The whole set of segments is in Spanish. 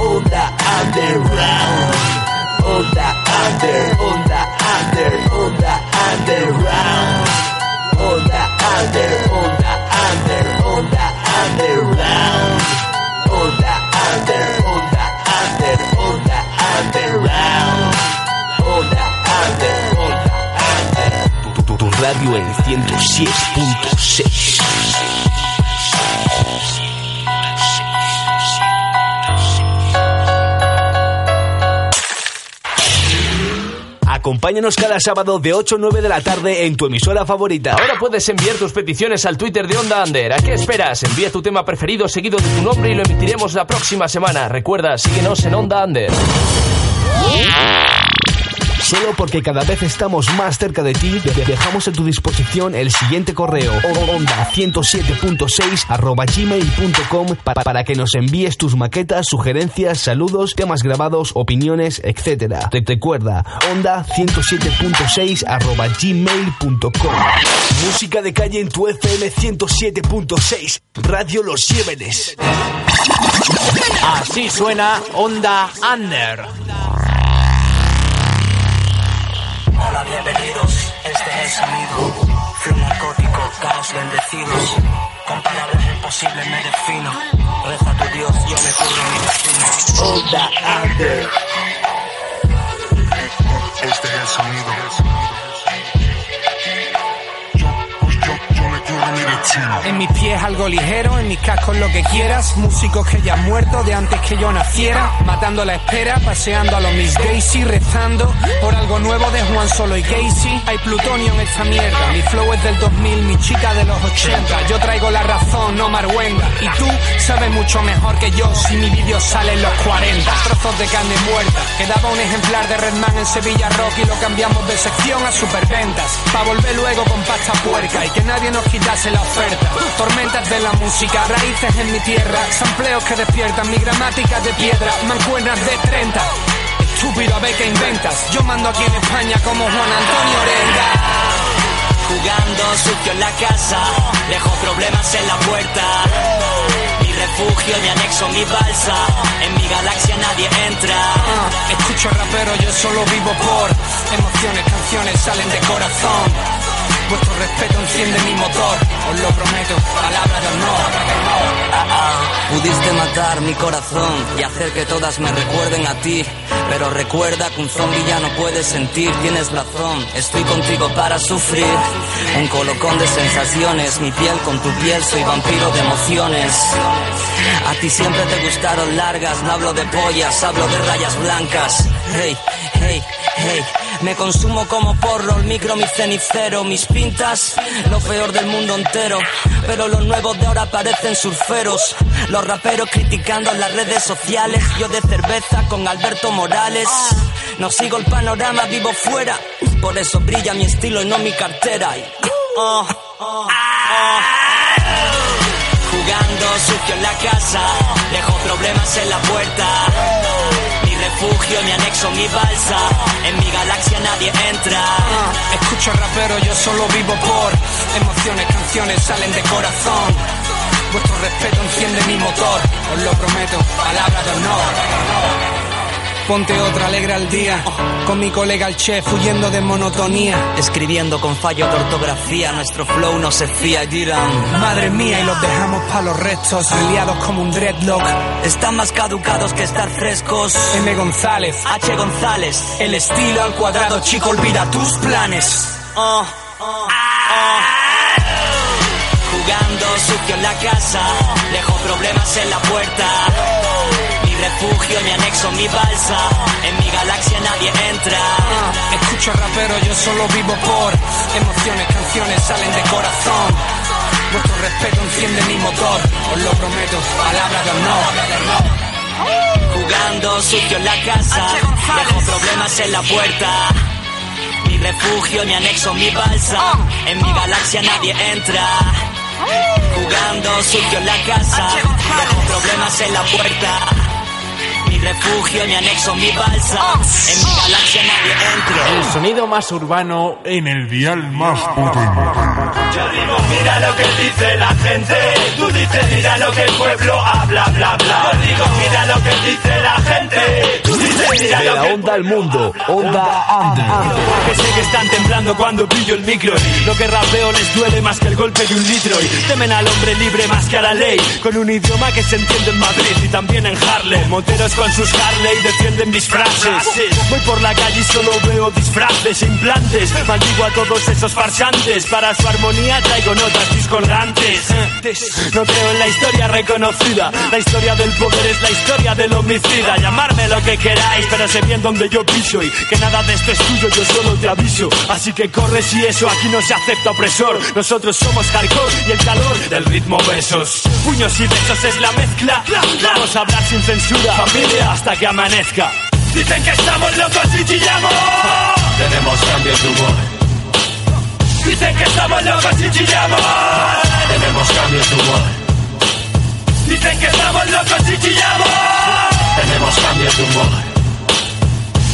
Onda underground. Under, onda under, underground. Onda under, onda under, underground. Radio en 106.6. Acompáñanos cada sábado de 8 a 9 de la tarde en tu emisora favorita. Ahora puedes enviar tus peticiones al Twitter de Onda Under. ¿A qué esperas? Envía tu tema preferido seguido de tu nombre y lo emitiremos la próxima semana. Recuerda, síguenos en Onda Under. Solo porque cada vez estamos más cerca de ti, de- dejamos a tu disposición el siguiente correo onda 107.6 arroba gmail.com pa- para que nos envíes tus maquetas, sugerencias, saludos, temas grabados, opiniones, etc. Te recuerda, onda 107.6 arroba gmail.com Música de calle en tu FM 107.6 Radio Los Llévenes. Así suena Onda Under. Bienvenidos, este es el sonido. Flow narcótico, caos bendecidos. Con palabras imposibles me defino. Reza tu Dios, yo me curro en mi destino. Onda under. Este es el sonido. En mis pies algo ligero, en mis cascos lo que quieras. Músicos que ya han muerto de antes que yo naciera. Matando la espera, paseando a los Miss Daisy, rezando por algo nuevo de Juan Solo y Casey. Hay plutonio en esta mierda. Mi flow es del 2000, mi chica de los 80. Yo traigo la razón, no Marwenga. Y tú sabes mucho mejor que yo si mi vídeo sale en los 40. Trozos de carne muerta. Quedaba un ejemplar de Redman en Sevilla Rock y lo cambiamos de sección a superventas. Pa' volver luego con pasta puerca y que nadie nos quitase la oferta. Tormentas de la música, raíces en mi tierra. Sampleos que despiertan mi gramática de piedra. Mancuernas de 30. Estúpido, a ver qué inventas. Yo mando aquí en España como Juan Antonio Orenga. Jugando sucio en la casa, dejo problemas en la puerta. Mi refugio, mi anexo, mi balsa. En mi galaxia nadie entra. Ah, escucho rapero, yo solo vivo por emociones, canciones salen de corazón. Vuestro respeto enciende mi motor, os lo prometo, palabra de honor. Pudiste matar mi corazón y hacer que todas me recuerden a ti. Pero recuerda que un zombie ya no puede sentir, tienes razón. Estoy contigo para sufrir. Un colocón de sensaciones, mi piel con tu piel, soy vampiro de emociones. A ti siempre te gustaron largas, no hablo de pollas, hablo de rayas blancas. Hey, hey, hey. Me consumo como porro, el micro, mi cenicero, mis pintas, lo peor del mundo entero. Pero los nuevos de ahora parecen surferos. Los raperos criticando en las redes sociales. Yo de cerveza con Alberto Morales. No sigo el panorama, vivo fuera. Por eso brilla mi estilo y no mi cartera. Oh, oh, oh. Jugando sucio en la casa, dejo problemas en la puerta. Refugio, mi anexo, mi balsa. En mi galaxia nadie entra. Ah, escucho rapero, yo solo vivo por emociones, canciones salen de corazón. Vuestro respeto enciende mi motor, os lo prometo, palabra de honor. Ponte otra, alegra el día, con mi colega el chef, huyendo de monotonía. Escribiendo con fallo de ortografía, nuestro flow no se fía y dirán. Madre mía, y los dejamos pa' los restos, liados como un dreadlock. Están más caducados que estar frescos. M. González, H. González. el estilo al cuadrado, chico, olvida tus planes. Oh, oh, oh. Jugando sucio en la casa, dejo problemas en la puerta. Mi refugio, mi anexo, mi balsa. En mi galaxia nadie entra. Ah, escucho rapero, yo solo vivo por emociones, canciones salen de corazón. Vuestro respeto enciende mi motor, os lo prometo, palabra de honor. Jugando sucio en la casa, dejo problemas en la puerta. Mi refugio, mi anexo, mi balsa. En mi galaxia nadie entra. Jugando sucio en la casa, dejo problemas en la puerta. Refugio, mi anexo, mi balsa. En mi galaxia nadie entra. El sonido más urbano En el dial más potente. Yo digo, mira lo que dice la gente. Tú dices, mira lo que el pueblo habla, bla, bla. Yo digo, mira lo que dice la gente. Tú dices, mira De lo la que el onda al mundo, onda under. Que sé que están temblando cuando pillo el micro Lo que rapeo les duele más que el golpe de un litro Y temen al hombre libre más que a la ley Con un idioma que se entiende en Madrid y también en Harlem Moteros con sus Harley defienden mis frases. Voy por la calle y solo veo disfraces implantes. Maldigo a todos esos farsantes. Para su armonía traigo notas discordantes. No creo en la historia reconocida. La historia del poder es la historia del homicida. Llamarme lo que queráis pero sé bien dónde yo piso Y que nada de esto es tuyo, yo solo te aviso. Así que corre si eso, aquí no se acepta opresor. Nosotros somos hardcore y el calor del ritmo besos. Puños y besos es la mezcla. Vamos a hablar sin censura, familia, hasta que amanezca. Dicen que estamos locos y chillamos. Tenemos cambios de humor. Dicen que estamos locos y chillamos. Tenemos cambios de humor. Dicen que estamos locos y chillamos. Tenemos cambios de humor.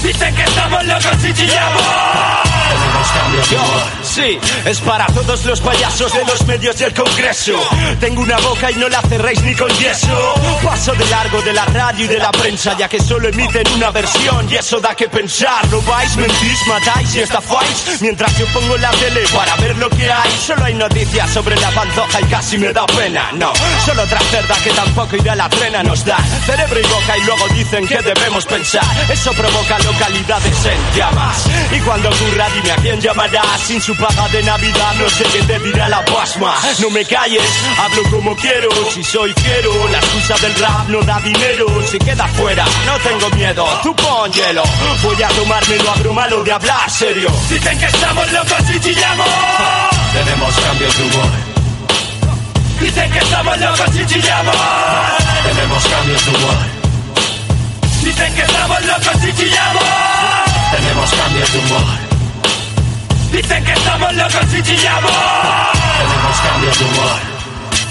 Dicen que estamos locos y chillamos. Tenemos cambios de humor Sí, es para todos los payasos de los medios y el congreso. Tengo una boca y no la cerréis ni con yeso. Paso de largo de la radio y de la prensa Ya que solo emiten una versión. Y eso da que pensar No vais, mentís, matáis y estafáis. Mientras yo pongo la tele para ver lo que hay. Solo hay noticias sobre la pantoja y casi me da pena No, solo otra cerda que tampoco irá la trena nos da. Cerebro y boca y luego dicen que debemos pensar. Eso provoca localidades en llamas. Y cuando ocurra dime a quién llamarás Sin su paga de navidad no sé qué te dirá la pasma. No me calles, hablo como quiero. Si soy fiero, la excusa del rap no da dinero. Se queda fuera, no tengo miedo. Tú pon hielo, voy a tomármelo a broma lo de hablar serio. Dicen que estamos locos y chillamos. Tenemos cambios de humor. Dicen que estamos locos y chillamos. Tenemos cambios de humor. Dicen que estamos locos y chillamos. Tenemos cambios de humor Dicen que estamos locos y chillamos. Tenemos cambios de humor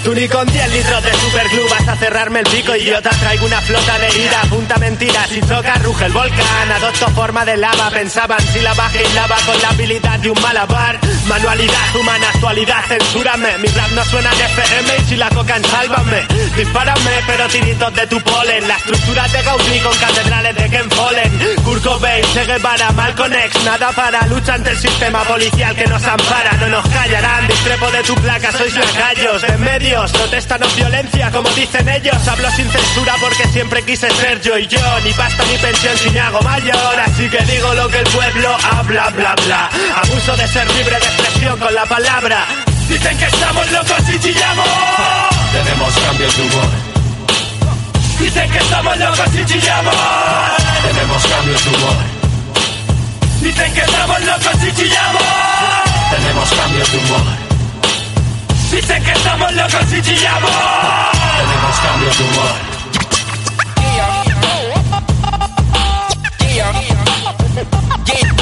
Tú ni con 10 litros de superglue vas a cerrarme el pico Idiota, traigo una flota de ira Punta mentira, si toca ruge el volcán. Adopto forma de lava, pensaban si la baja y lava Con la habilidad de un malabar. Manualidad humana, actualidad, censúrame. Mi rap no suena FM y si la cocan, sálvame. Dispárame, pero tiritos de tu polen. La estructura de Gaudí con catedrales de Ken Follen. Kurt Cobain, Che Guevara, Malcolm X. Nada para, lucha ante el sistema policial que nos ampara. No nos callarán, discrepo de tu placa, sois lacayos En medio protesta no violencia, como dicen ellos. Hablo sin censura porque siempre quise ser yo y yo. Ni pasta ni pensión si me hago mayor. Así que digo lo que el pueblo habla, bla, bla. Abuso de ser libre de expresión con la palabra. Dicen que estamos locos y chillamos. Tenemos cambios de humor. Dicen que estamos locos y chillamos. Tenemos cambios de humor. Dicen que estamos locos y chillamos. Tenemos cambios de humor. Dicen que estamos locos y chillamos. Tenemos cambios de humor. Yo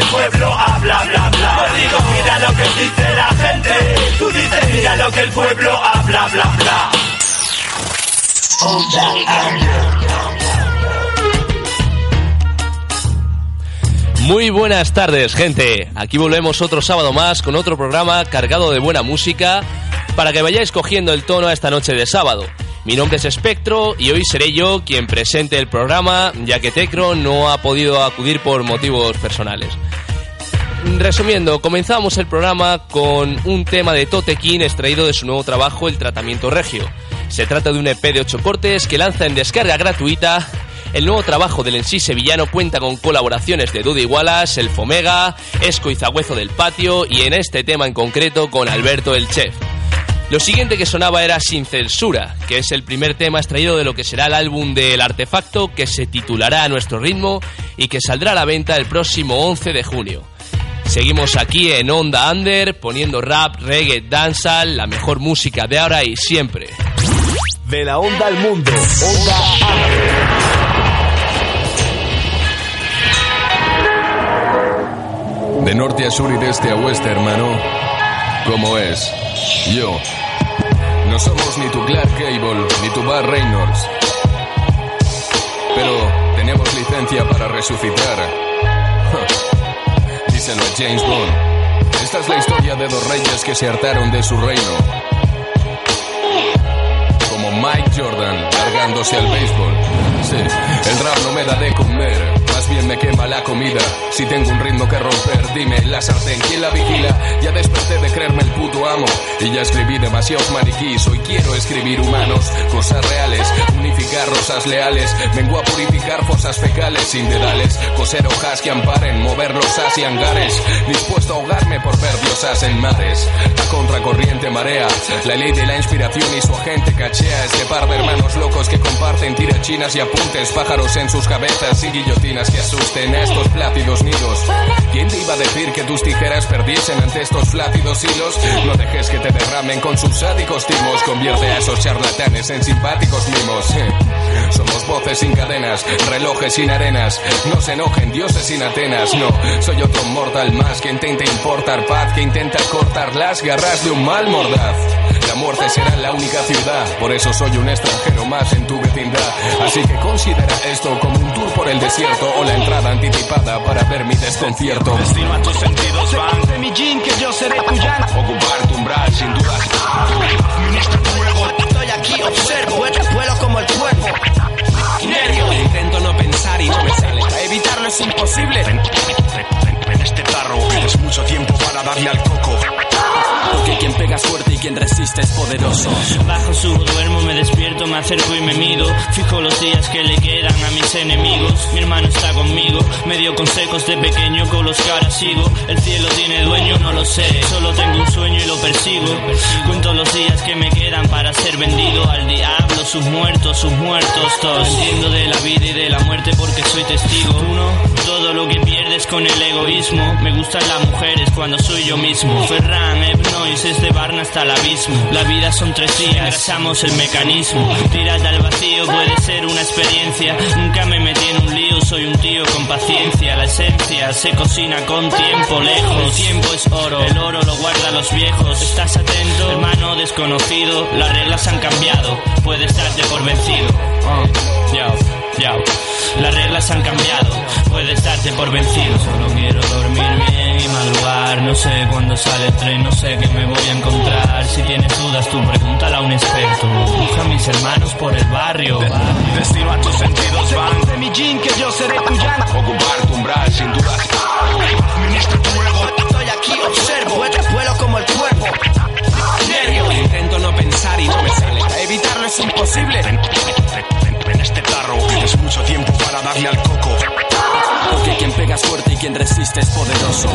el pueblo habla, bla, bla. Yo digo, mira lo que dice la gente. Tú dices, mira lo que el pueblo habla, bla, bla. Muy buenas tardes, gente. Aquí volvemos otro sábado más con otro programa cargado de buena música para que vayáis cogiendo el tono a esta noche de sábado. Mi nombre es Espectro y hoy seré yo quien presente el programa, ya que Tecro no ha podido acudir por motivos personales. Resumiendo, comenzamos el programa con un tema de Totequín extraído de su nuevo trabajo El Tratamiento Regio. Se trata de un EP de 8 cortes que lanza en descarga gratuita. El nuevo trabajo del en sí sevillano cuenta con colaboraciones de Dudy Wallace, El Fomega, Esco y Zagüezo del Patio y en este tema en concreto con Alberto el Chef. Lo siguiente que sonaba era Sin Censura, que es el primer tema extraído de lo que será el álbum del artefacto que se titulará a nuestro ritmo y que saldrá a la venta el próximo 11 de junio. Seguimos aquí en Onda Under poniendo rap, reggae, dancehall, la mejor música de ahora y siempre. De la onda al mundo, Onda De norte a sur y de este a oeste, hermano. ¿Cómo es? Yo. No somos ni tu Clark Cable, ni tu Bar Reynolds. Pero tenemos licencia para resucitar. Díselo a James Bond. Esta es la historia de dos reyes que se hartaron de su reino. Como Mike Jordan largándose al béisbol. Sí, el rap no me da de comer bien me quema la comida. Si tengo un ritmo que romper, dime la sartén, ¿quién la vigila? Ya desperté de creerme el puto amo y ya escribí demasiados maniquís. Hoy quiero escribir humanos, cosas reales, unificar rosas leales. Vengo a purificar fosas fecales sin dedales, coser hojas que amparen, mover losas y hangares. Dispuesto a ahogarme por ver diosas en mares. La contracorriente marea, la ley de la inspiración y su agente cachea. Este par de hermanos locos que comparten tirachinas y apuntes, pájaros en sus cabezas y guillotinas que asusten a estos plácidos nidos. ¿Quién te iba a decir que tus tijeras perdiesen ante estos flácidos hilos? No dejes que te derramen con sus sádicos timos. Convierte a esos charlatanes en simpáticos mimos. Somos voces sin cadenas, relojes sin arenas. No se enojen, dioses sin Atenas. No, soy otro mortal más que intenta importar paz, que intenta cortar las garras de un mal mordaz. Muerte será la única ciudad, por eso soy un extranjero más en tu vecindad. Así que considera esto como un tour por el desierto o la entrada anticipada para ver mi desconcierto. Destino a tus sentidos van de mi jean que yo seré tu llana. Ocupar tu umbral sin dudas. Ministro fuego, estoy aquí, observo, vuelo como el cuerpo. Nervio, intento no pensar y no me sale. Evitarlo es imposible. En, este tarro es mucho tiempo para darle al coco. Porque quien pega suerte y quien resiste es poderoso. Bajo su duermo, me despierto, me acerco y me mido. Fijo los días que le quedan a mis enemigos. Mi hermano está conmigo, me dio consejos de pequeño con los que ahora sigo. El cielo tiene dueño, no lo sé. Solo tengo un sueño y lo persigo. Cuento los días que me quedan para ser vendido al diablo. Sus muertos, sus muertos, todos. Entiendo de la vida y de la muerte porque soy testigo. Uno, todo lo que con el egoísmo. Me gustan las mujeres cuando soy yo mismo. Ferran, Ebnois, desde Barna hasta el abismo. La vida son tres días, engrasamos el mecanismo. Tirarte al vacío puede ser una experiencia. Nunca me metí en un lío, soy un tío con paciencia. La esencia se cocina con tiempo lejos. El tiempo es oro, el oro lo guardan los viejos. ¿Estás atento, hermano desconocido? Las reglas han cambiado, puedes darte por vencido. Uh, yo, Las reglas han cambiado, puedes darte por vencido. Solo quiero dormir bien y madrugar. No sé cuándo sale el tren, no sé qué me voy a encontrar. Si tienes dudas, tú pregúntala a un experto. Busca a mis hermanos por el barrio. Destino a tus sentidos van de mi jean que yo seré tu. Ocupar tu umbral sin dudas. Ministro fuego, estoy aquí, observo, vuelo como el cuerpo. Intento no pensar y no me sale. Evitarlo es imposible. En, este tarro es mucho tiempo para darle al coco. Porque quien pega suerte y quien resiste es poderoso.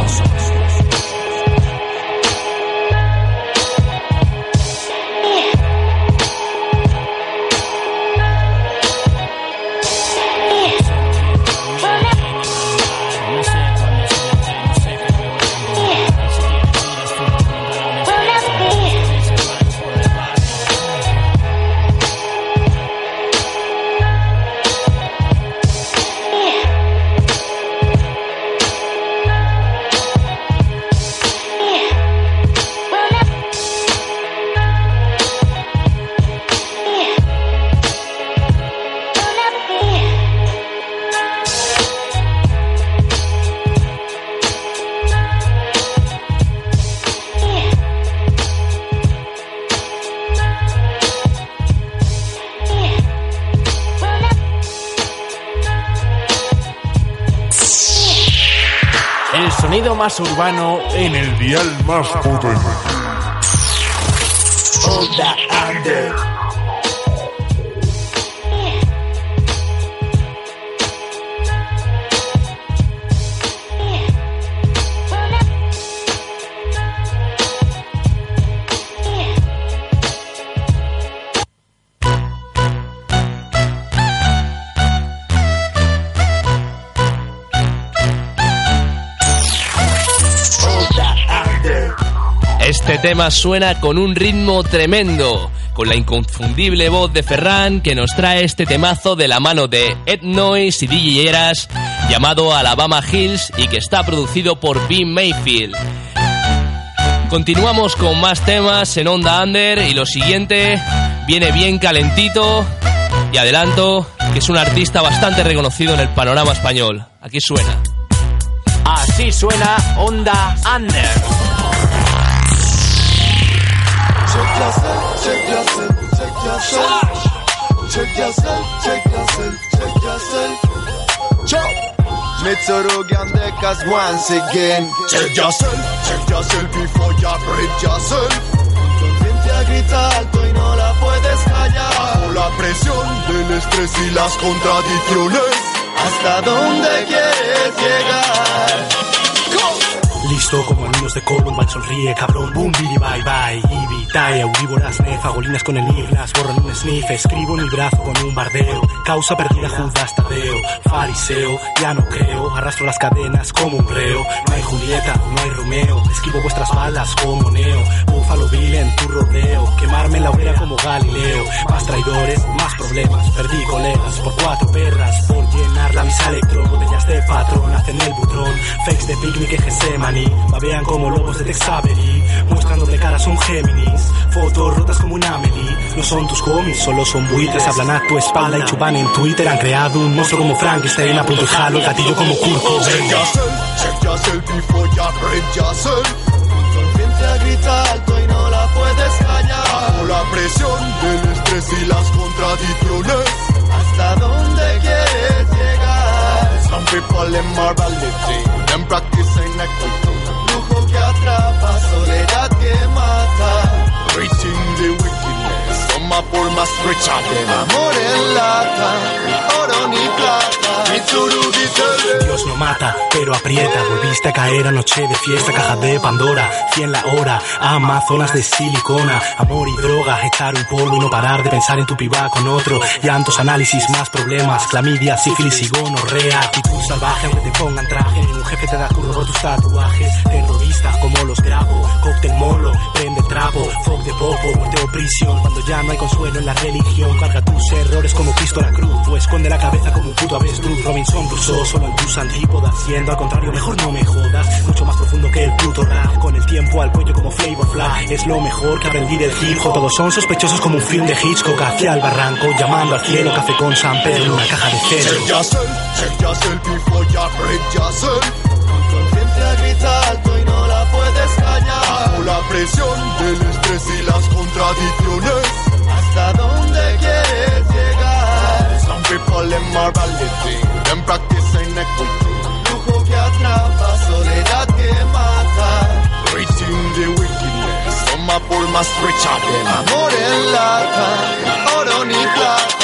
Urbano en el dial más potente. Tema suena con un ritmo tremendo, con la inconfundible voz de Ferran que nos trae este temazo de la mano de Ed Noise y DJ Eras llamado Alabama Hills y que está producido por B. Mayfield. Continuamos con más temas en Onda Under y lo siguiente viene bien calentito y adelanto que es un artista bastante reconocido en el panorama español. Aquí suena. Así suena Onda Under. Yourself, check yourself, check yourself. Check yourself, check yourself, check yourself. Chop. Metorogandekas once again. Check yourself, check yourself before you break yourself. Conciencia grita alto y no la puedes callar. Bajo la presión del estrés y las contradicciones. ¿Hasta dónde quieres llegar? Listo como niños de Columbine, sonríe cabrón, boom, bidi, bye, bye, Ibi, tae, aurívoras, nefagolinas con el iglas, borran un sniff, escribo en mi brazo con un bardeo, causa perdida Judas Tadeo, fariseo, ya no creo, arrastro las cadenas como un reo, no hay Julieta, no hay Romeo, esquivo vuestras balas como Neo, búfalo vil en tu rodeo, quemarme la hoguera como Galileo, más traidores, más problemas, perdí colegas por cuatro perras, por llenar la misa electro, botellas de patrón, hacen el butrón, fakes de picnic en Gessemaní, Babean como lobos de Texaveri Mostrando de cara son Géminis Fotos rotas como un Amelie No son tus cómics, solo son buitres. Hablan a tu espalda y chupan en Twitter. Han creado un monstruo como Frankenstein. A punto y jalo el gatillo como Kurt Check yourself, check yourself before you break yourself Conciencia grita alto y no la puedes callar. Bajo la presión del estrés y las contradicciones. ¿Hasta dónde quieres llegar? Some people in morality Them practicing equity Lujo que atrapa, soledad que mata Reaching the wickedness Toma por más Amor en lata Oro ni plata Dios no mata, pero aprieta. Volviste a caer anoche de fiesta, caja de Pandora, 100 la hora, amazonas de silicona, amor y droga, echar un polvo y no parar de pensar en tu piba con otro. Llantos, análisis, más problemas, clamidia, sífilis y gonorrea. Actitud salvaje, aunque te pongan traje. Jefe te da curro tus tatuajes. Terrorista, como los grabo. Cóctel molo, prende trapo. Fog de popo, muerte o prisión. Cuando ya no hay consuelo en la religión, carga tus errores como Cristo la cruz. O esconde la cabeza como un puto avestruz. Robinson Crusoe, solo en tus antípodas. Siendo al contrario, mejor no me jodas. Mucho más profundo que el puto rap. Con el tiempo al cuello como Flavor Fly. Es lo mejor que aprendí del hip. Todos son sospechosos como un film de Hitchcock. Hacia el barranco, llamando al cielo. Café con San Pedro una caja de cero. Alto y no la puedes callar. Bajo la presión del estrés y las contradicciones. ¿Hasta dónde quieres llegar? Some people in morality, them practicing equity. Lujo que atrapa, soledad más richa Amor en lata, oro ni plata.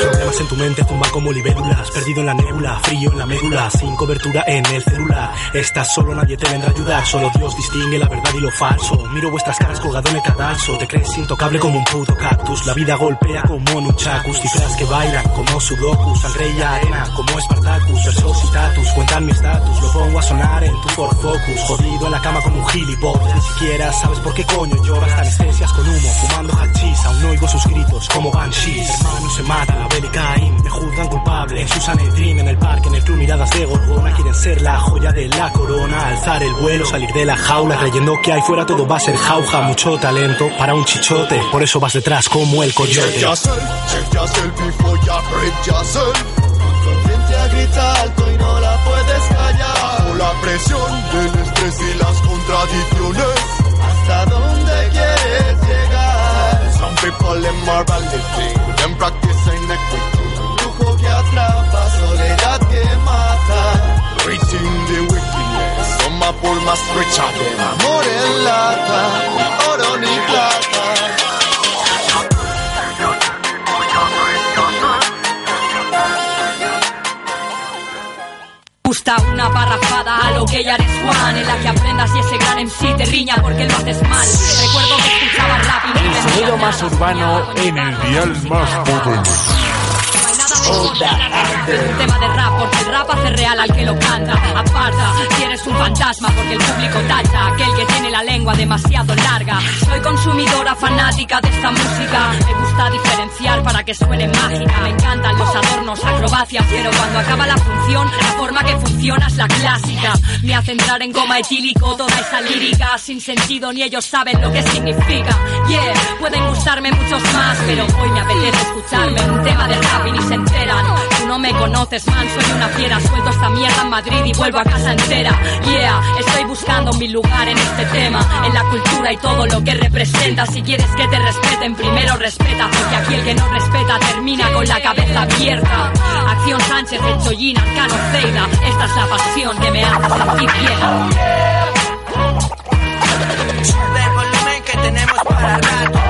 Problemas en tu mente zumban como libélulas Perdido en la nébula, frío en la médula Sin cobertura en el celular. Estás solo, nadie te vendrá a ayudar Solo Dios distingue la verdad y lo falso. Miro vuestras caras colgado en el cadalso Te crees intocable como un puto cactus. La vida golpea como nunchakus Cifras que bailan como sudokus Sangre y arena como Spartacus Versos y tatus, cuentan mi estatus Lo pongo a sonar en tu Ford Focus Jodido en la cama como un gilipollas. Ni siquiera sabes por qué coño lloras Anestesias con humo, fumando hachís. Aún oigo sus gritos como banshees. Hermanos se matan, la Abel y Caín. Me juzgan culpable en su Sanedrín En el parque, en el club, miradas de gorgona. Quieren ser la joya de la corona. Alzar el vuelo, salir de la jaula Creyendo que ahí fuera todo va a ser jauja. Mucho talento para un chichote Por eso vas detrás como el coyote. Check yourself, check yourself in morality, them practicing equity. Lujo que atrapa, soledad que mata. Reaching the wickedness, por más de amor en lata, oro ni plata. Parrafada a lo que ya eres Juan. En la que aprendas y ese gran sí te riña porque lo haces mal. Recuerdo que escuchaba rap y El sonido más urbano en el dial más potente tema de rap porque el rap hace real al que lo canta. Aparta, si eres un fantasma porque el público tacha. Aquel que tiene la lengua demasiado larga. Soy consumidora fanática de esta música. Me gusta diferenciar para que suene mágica. Me encantan los adornos, acrobacias, pero cuando acaba la función, la forma que funciona es la clásica. Me hace entrar en coma etílico toda esa lírica sin sentido ni ellos saben lo que significa. Yeah, pueden gustarme muchos más, pero hoy me apetece escucharme un tema de rap y ni se enteran. Tú no me conoces, man, soy una fiera. Suelto esta mierda en Madrid y vuelvo a casa entera. Yeah, estoy buscando mi lugar en este tema, en la cultura y todo lo que representa. Si quieres que te respeten, primero respeta, porque aquí el que no respeta termina con la cabeza abierta. Acción Sánchez, el Chollín, Arcano. Esta es la pasión que me hace sentir bien. Sube volumen que tenemos para rato.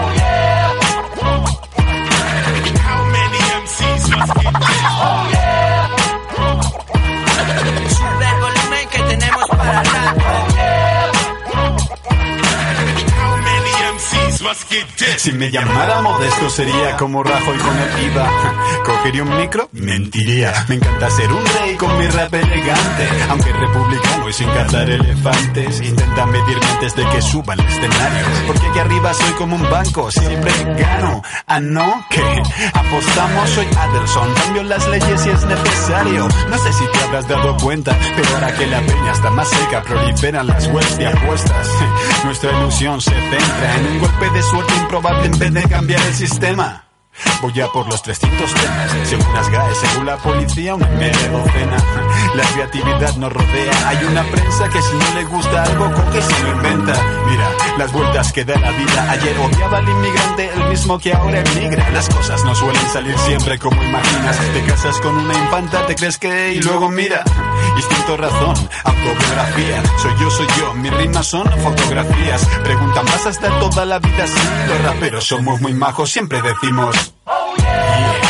Si me llamara modesto sería como Rajoy con el IVA. ¿Cogería un micro? Mentiría. Me encanta ser un rey con mi rap elegante. Aunque republicano y sin cazar elefantes. Intenta medirme antes de que suba al escenario. Porque aquí arriba soy como un banco, siempre gano. Ah, no, que apostamos, soy Adelson. Cambio las leyes si es necesario. No sé si te habrás dado cuenta, pero ahora que la peña está más seca, proliferan las webs de apuestas. Nuestra ilusión se centra en un golpe suerte improbable en vez de cambiar el sistema. Voy a por los 300 temas, según las GAE, según la policía, una media docena. La creatividad nos rodea, hay una prensa que si no le gusta algo, coge se lo inventa. Mira, las vueltas que da la vida. Ayer odiaba al inmigrante, el mismo que ahora emigra. Las cosas no suelen salir siempre como imaginas. Te casas con una infanta, te crees que... y luego mira. Instinto, razón, autobiografía. Soy yo, soy yo, mis rimas son fotografías. Preguntan, ¿vas a toda la vida? Los raperos somos muy majos, siempre decimos... Sube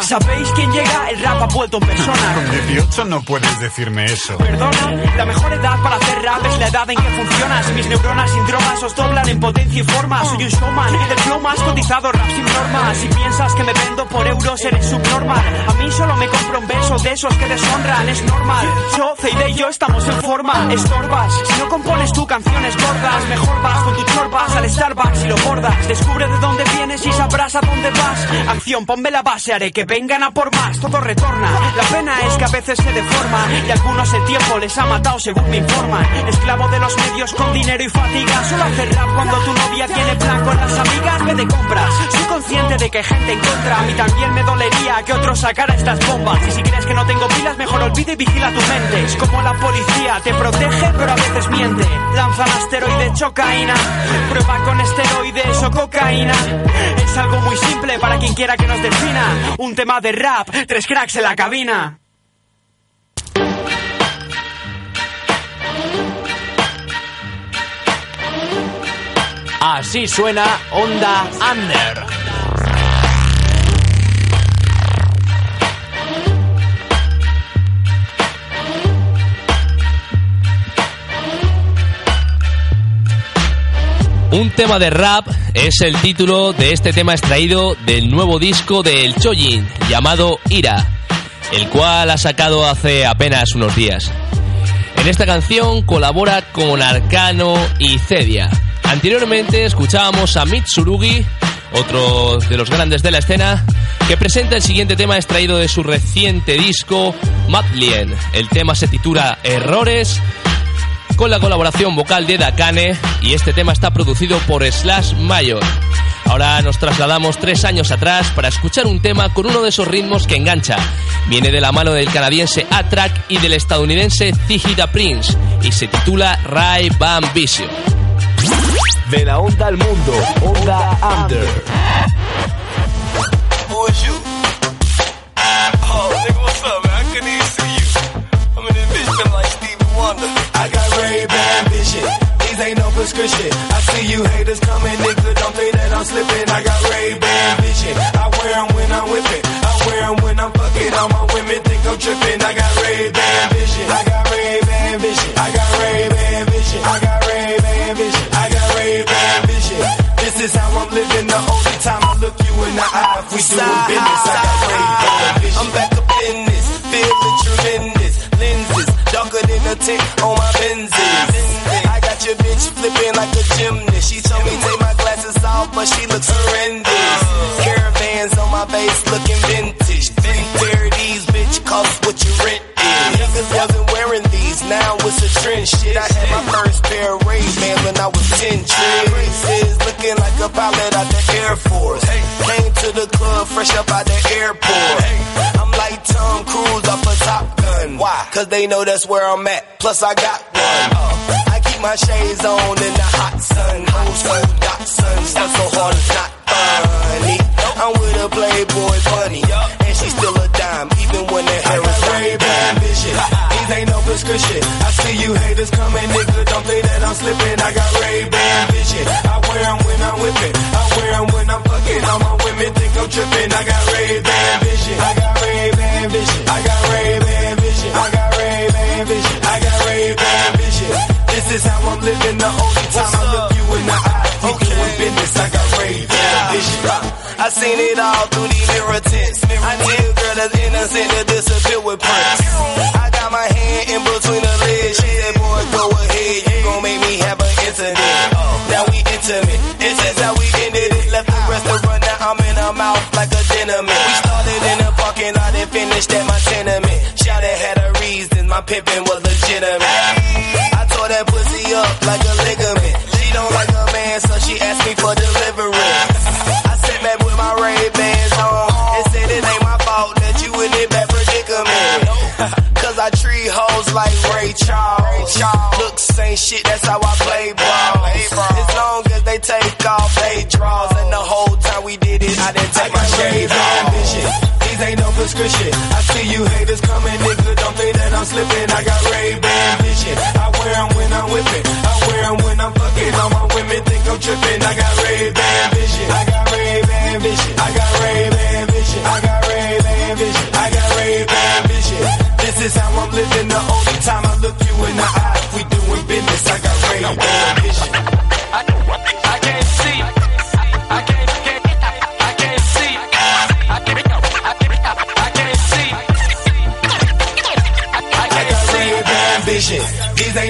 ¿Sabéis quién llega? El rap ha vuelto en persona. Con 18 no puedes decirme eso. Perdona, la mejor edad para hacer rap es la edad en que funcionas. Mis neuronas sin drogas os doblan en potencia y forma. Soy un showman, el flow más cotizado, rap sin normas. Si piensas que me vendo por euros, eres subnormal. A mí solo me compro un beso de esos que deshonran, es normal. Yo, Zeide y yo estamos en forma, estorbas. Si no compones tú canciones gordas, mejor vas con tu chorbas al Starbucks y lo bordas. Descubre de dónde vienes y sabrás a dónde vas. Acción, ponme la base, haré que vengan a por más. Todo retorna. La pena es que a veces se deforma y algunos el tiempo les ha matado según me informan. Esclavo de los medios con dinero y fatiga. Solo hacer rap cuando tu novia tiene plan con las amigas. Ve de compras. Soy consciente de que gente en contra. A mí también me dolería que otro sacara estas bombas. Y si crees que no tengo pilas, mejor olvida y vigila tu mente. Es como la policía, te protege, pero a veces miente. Lanzan asteroides, cocaína. Prueba con esteroides o cocaína. Es algo muy simple para quien quiera que nos Un tema de rap, tres cracks en la cabina. Así suena Onda Under. Un tema de rap es el título de este tema extraído del nuevo disco del Chojin llamado Ira, el cual ha sacado hace apenas unos días. En esta canción colabora con Arcano y Cedia. Anteriormente escuchábamos a Mitsurugi, otro de los grandes de la escena, que presenta el siguiente tema extraído de su reciente disco Madlien. El tema se titula Errores con la colaboración vocal de Dakane y este tema está producido por Slash Mayor. Ahora nos trasladamos tres años atrás para escuchar un tema con uno de esos ritmos que engancha. Viene de la mano del canadiense A-Track y del estadounidense Zigida Prince y se titula Ray Van Vision. De la onda al mundo, Onda Under. These ain't no prescription. I see you haters coming, nigga. Don't think that I'm slipping. I got Ray-Ban vision. I wear them when I'm whipping. I wear them when I'm fucking. All my women think I'm tripping. I got Ray-Ban vision. I got Ray-Ban vision. I got Ray-Ban vision. I got Ray-Ban vision. I got Ray-Ban vision. This is how I'm living. The only time I look you in the eye, if we doing business. I got Ray-Ban vision. I'm back up in this, feeling tremendous. Lenses darker than a tint on my Benzes. Like a gymnast. She told me take my glasses off, but she looks horrendous. Caravans on my face looking vintage. Three pair of these, bitch, cost what you rent is. Niggas wasn't wearing these, now it's a trend shit. I had my first pair of Ray-Bans when I was 10 Traces looking like a pilot out the Air Force. Came to the club fresh up out the airport. I'm like Tom Cruise off a Top Gun. Why? Cause they know that's where I'm at. Plus I got one. Uh, I keep my shades on in the hot sun. Old school Datsun. Stuff so hard it's not funny. I'm with a Playboy bunny. And she's still a dime, even when the hair is Ray-Ban. These ain't no prescription. I see you haters coming, nigga. Don't think that I'm slipping. I got Ray-Ban vision. I wear them when I'm whipping. I wear them when I'm fucking. All my women think I'm tripping. I got I seen it all through these mirror tints. I need a girl that's innocent to disappear with Prince. I got my hand in between her legs. She said, boy, go ahead. You gon' make me have an incident. Oh, now we intimate. This is how we ended it. Left the restaurant, now I'm in her mouth like a gentleman. We started in the parking lot and finished at my tenement. Shout had her reasons, my pimpin' was legitimate. I tore that pussy up like a ligament.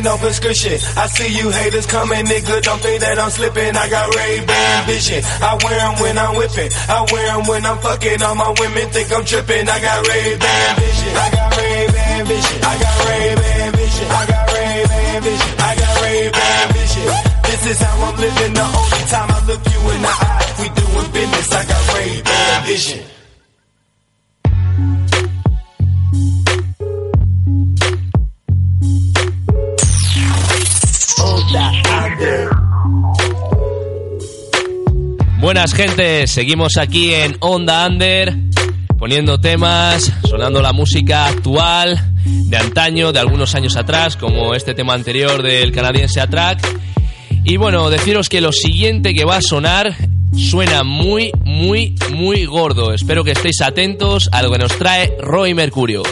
No prescription. I see you haters coming, nigga. Don't think that I'm slipping. I got Ray-Ban vision. I wear them when I'm whipping. I wear them when I'm fucking. All my women think I'm tripping. I got Ray-Ban vision. I got Ray-Ban vision. I got Ray-Ban vision. I got Ray-Ban vision. I got Ray-Ban vision. This is how I'm living. The only time I look you in the eye, we doing business. I got Ray-Ban vision. Gentes, seguimos aquí en Onda Under, poniendo temas, sonando la música actual, de antaño, de algunos años atrás, como este tema anterior del canadiense Atrack. Y bueno, deciros que lo siguiente que va a sonar suena muy, muy, muy gordo. Espero que estéis atentos a lo que nos trae Roy Mercurio.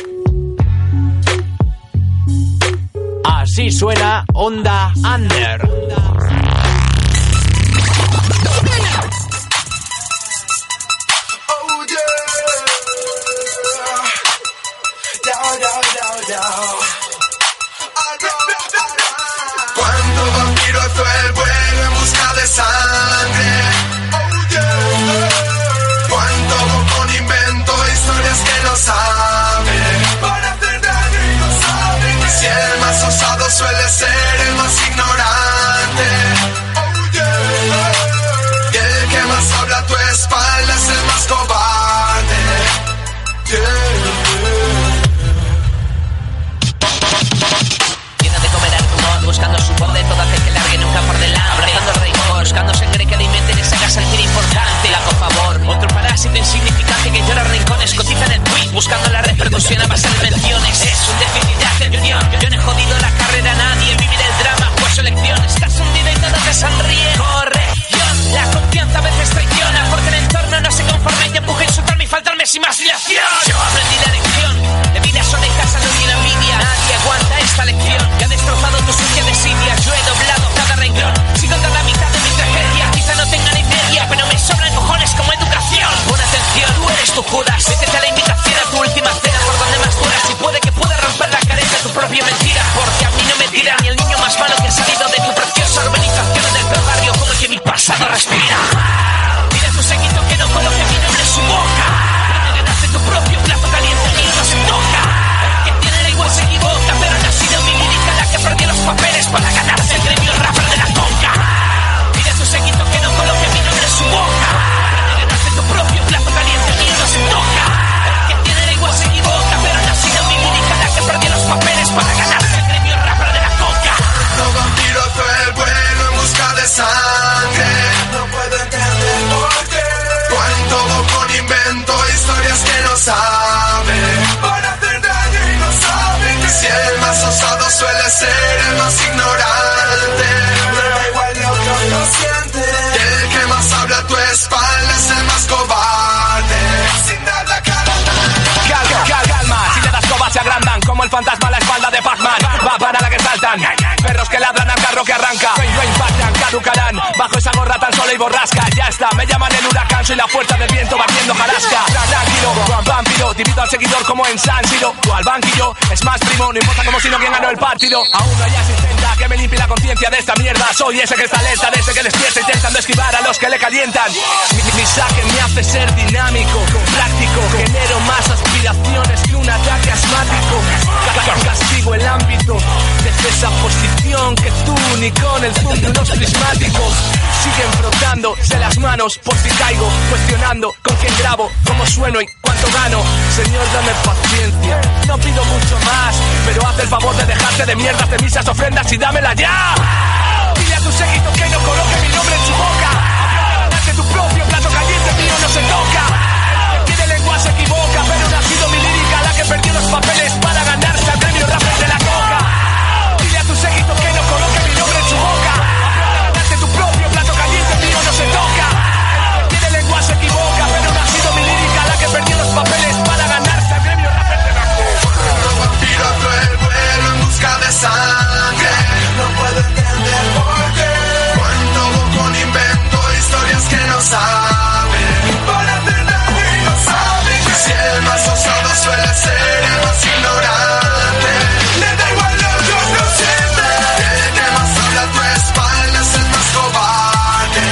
Así suena Onda Under. De sangre. Oh yeah. Cuando bocón invento historias que no saben. Para hacer daño y no saben. Si el más osado suele ser fusión a menciones. Es un déficit de atención. Yo no he jodido la carrera a nadie. Vivir el drama fue su elección. Estás hundido y todo te sonríe. Corrección. La confianza a veces traiciona. Porque el entorno no se conforma y te empuja a insultarme y faltarme sin vacilación. Yo aprendí la lección ese que está alerta, de ese que despierta intentando esquivar a los que le calientan. Mi, mi saque me hace ser dinámico, práctico, genero más aspiraciones que un ataque asmático. Castigo el ámbito desde esa posición que tú ni con el zoom de unos prismáticos siguen frotándose las manos por si caigo, cuestionando con quién grabo, cómo sueno y cuánto gano. Señor, dame paciencia, no pido mucho más, pero haz el favor de dejarte de mierdas, de misas, ofrendas y dámela ya. Dile a tu séquito que no coloque mi nombre en su boca. Ganarte tu propio plato caliente mío no se toca. El que tiene lengua se equivoca, pero no ha sido mi lírica la que perdió los papeles para ganarse al premio rapper de la coca. Dile a tu séquito que no coloque mi nombre en su boca. Ganarte tu propio plato caliente mío no se toca. El que tiene lengua se equivoca, pero no ha sido mi lírica la que perdió los papeles para ganarse al premio rapper de la coca. Vampiro cruel vuelo en busca de sangre. Que saben. Para tener y no saben. Si el más osado suele ser el más ignorante. Le da igual lo que no siente. El que más habla a tu espalda es el más cobarde.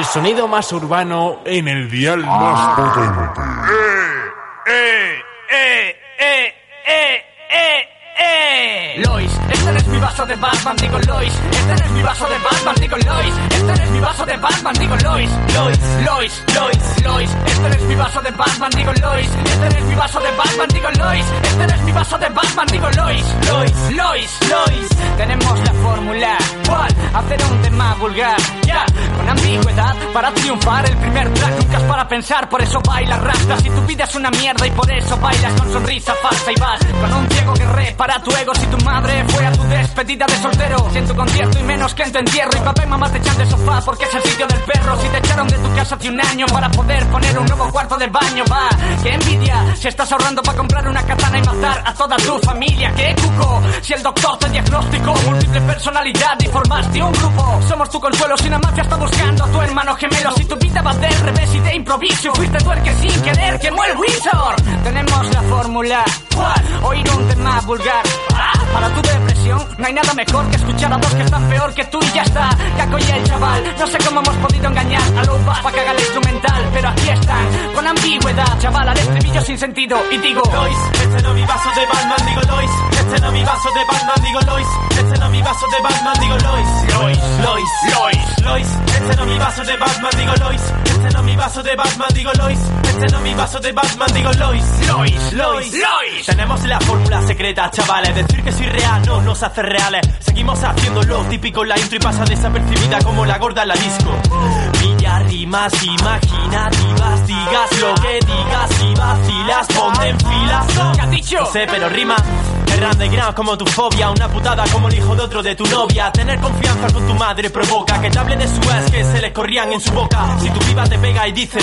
El sonido más urbano en el dial más potente. Este es mi vaso de Batman, digo Lois. Lois, Lois, Lois, Lois. Este es mi vaso de Batman, digo Lois. Este es mi vaso de Batman, digo Lois. Este es mi vaso de Batman, digo Lois. Lois, Lois, Lois. Tenemos la fórmula. ¿Cuál? Hacer un tema vulgar. Ya, con ambigüedad para triunfar. El primer track nunca es para pensar, por eso baila rasta. Si tu vida es una mierda y por eso bailas con sonrisa falsa y vas con un ciego que re para tu ego. Si tu madre fue a tu despedida de soltero, si en tu y menos que en tu entierro. Y papá y mamá te echan de sofá porque es el sitio del perro. Si te echaron de tu casa hace un año para poder poner un nuevo cuarto de baño, va. Qué envidia si estás ahorrando para comprar una katana y matar a toda tu familia. Qué cuco si el doctor te diagnosticó múltiple personalidad y formaste un grupo. Somos tu consuelo si una mafia está buscando a tu hermano gemelo. Si tu vida va del revés y de improviso, fuiste tú el que sin querer quemó el Windsor. Tenemos la fórmula. Oír un tema vulgar. Ah, Para tu depresión no hay nada mejor que escuchar a dos que están peor que tú y ya está. Caco y el chaval, no sé cómo hemos podido engañar a los para que haga el instrumental, pero aquí están con ambigüedad, chaval, al estribillo sin sentido y digo Lois, este no mi vaso de Batman, digo Lois. Este no mi vaso de Batman, digo Lois. Este no mi vaso de Batman, digo Lois. Lois, Lois, Lois, Lois. Este no mi vaso de Batman, digo Lois. Este no mi vaso de Batman, digo Lois. Este no mi vaso de Batman, digo Lois. Lois, Lois, Lois. Tenemos la fórmula secreta, chavales. Decir que soy real no nos hace reales. Seguimos haciendo lo típico la intro y pasa desapercibida como la gorda en la disco. Pilla rimas imaginativas, digas lo que digas y vacilas, ponte en fila. ¿Qué has dicho? No sé, pero rima. Underground como tu fobia, una putada como el hijo de otro de tu novia. Tener confianza con tu madre provoca que te hable de su ex que se le corrían en su boca. Si tu piba te pega y dice,